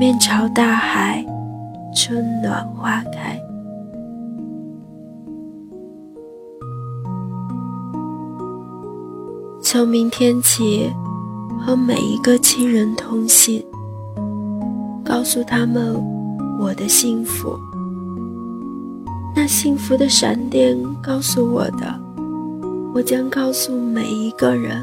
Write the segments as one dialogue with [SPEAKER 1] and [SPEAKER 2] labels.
[SPEAKER 1] 面朝大海，春暖花开。从明天起，和每一个亲人通信，告诉他们我的幸福。那幸福的闪电告诉我的，我将告诉每一个人。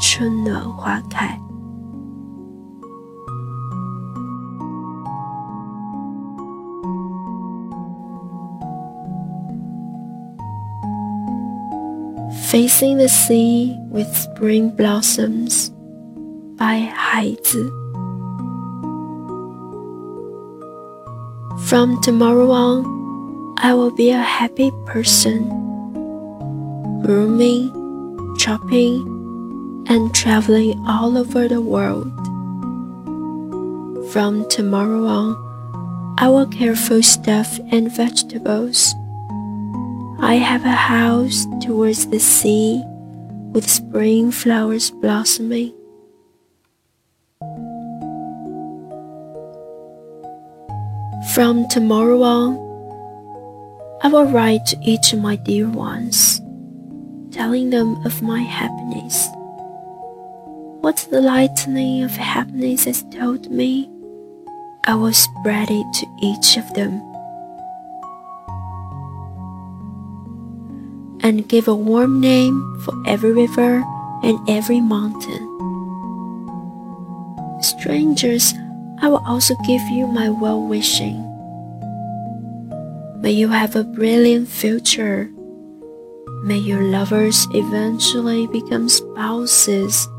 [SPEAKER 1] 春暖花开。Facing the Sea with Spring Blossoms by 孩子 From tomorrow on, I will be a happy person. Grooming, shopping, and traveling all over the world. From tomorrow on, I will care for stuff and vegetables. I have a house towards the sea with spring flowers blossoming. From tomorrow on, I will write to each of my dear ones, telling them of my happiness. What the lightning of happiness has told me, I will spread it to each of them. And give a warm name for every river and every mountain. Strangers, I will also give you my well wishing. May you have a brilliant future. May your lovers eventually become spouses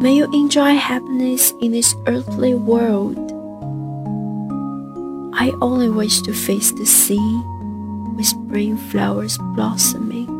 [SPEAKER 1] May you enjoy happiness in this earthly world. I only wish to face the sea with spring flowers blossoming.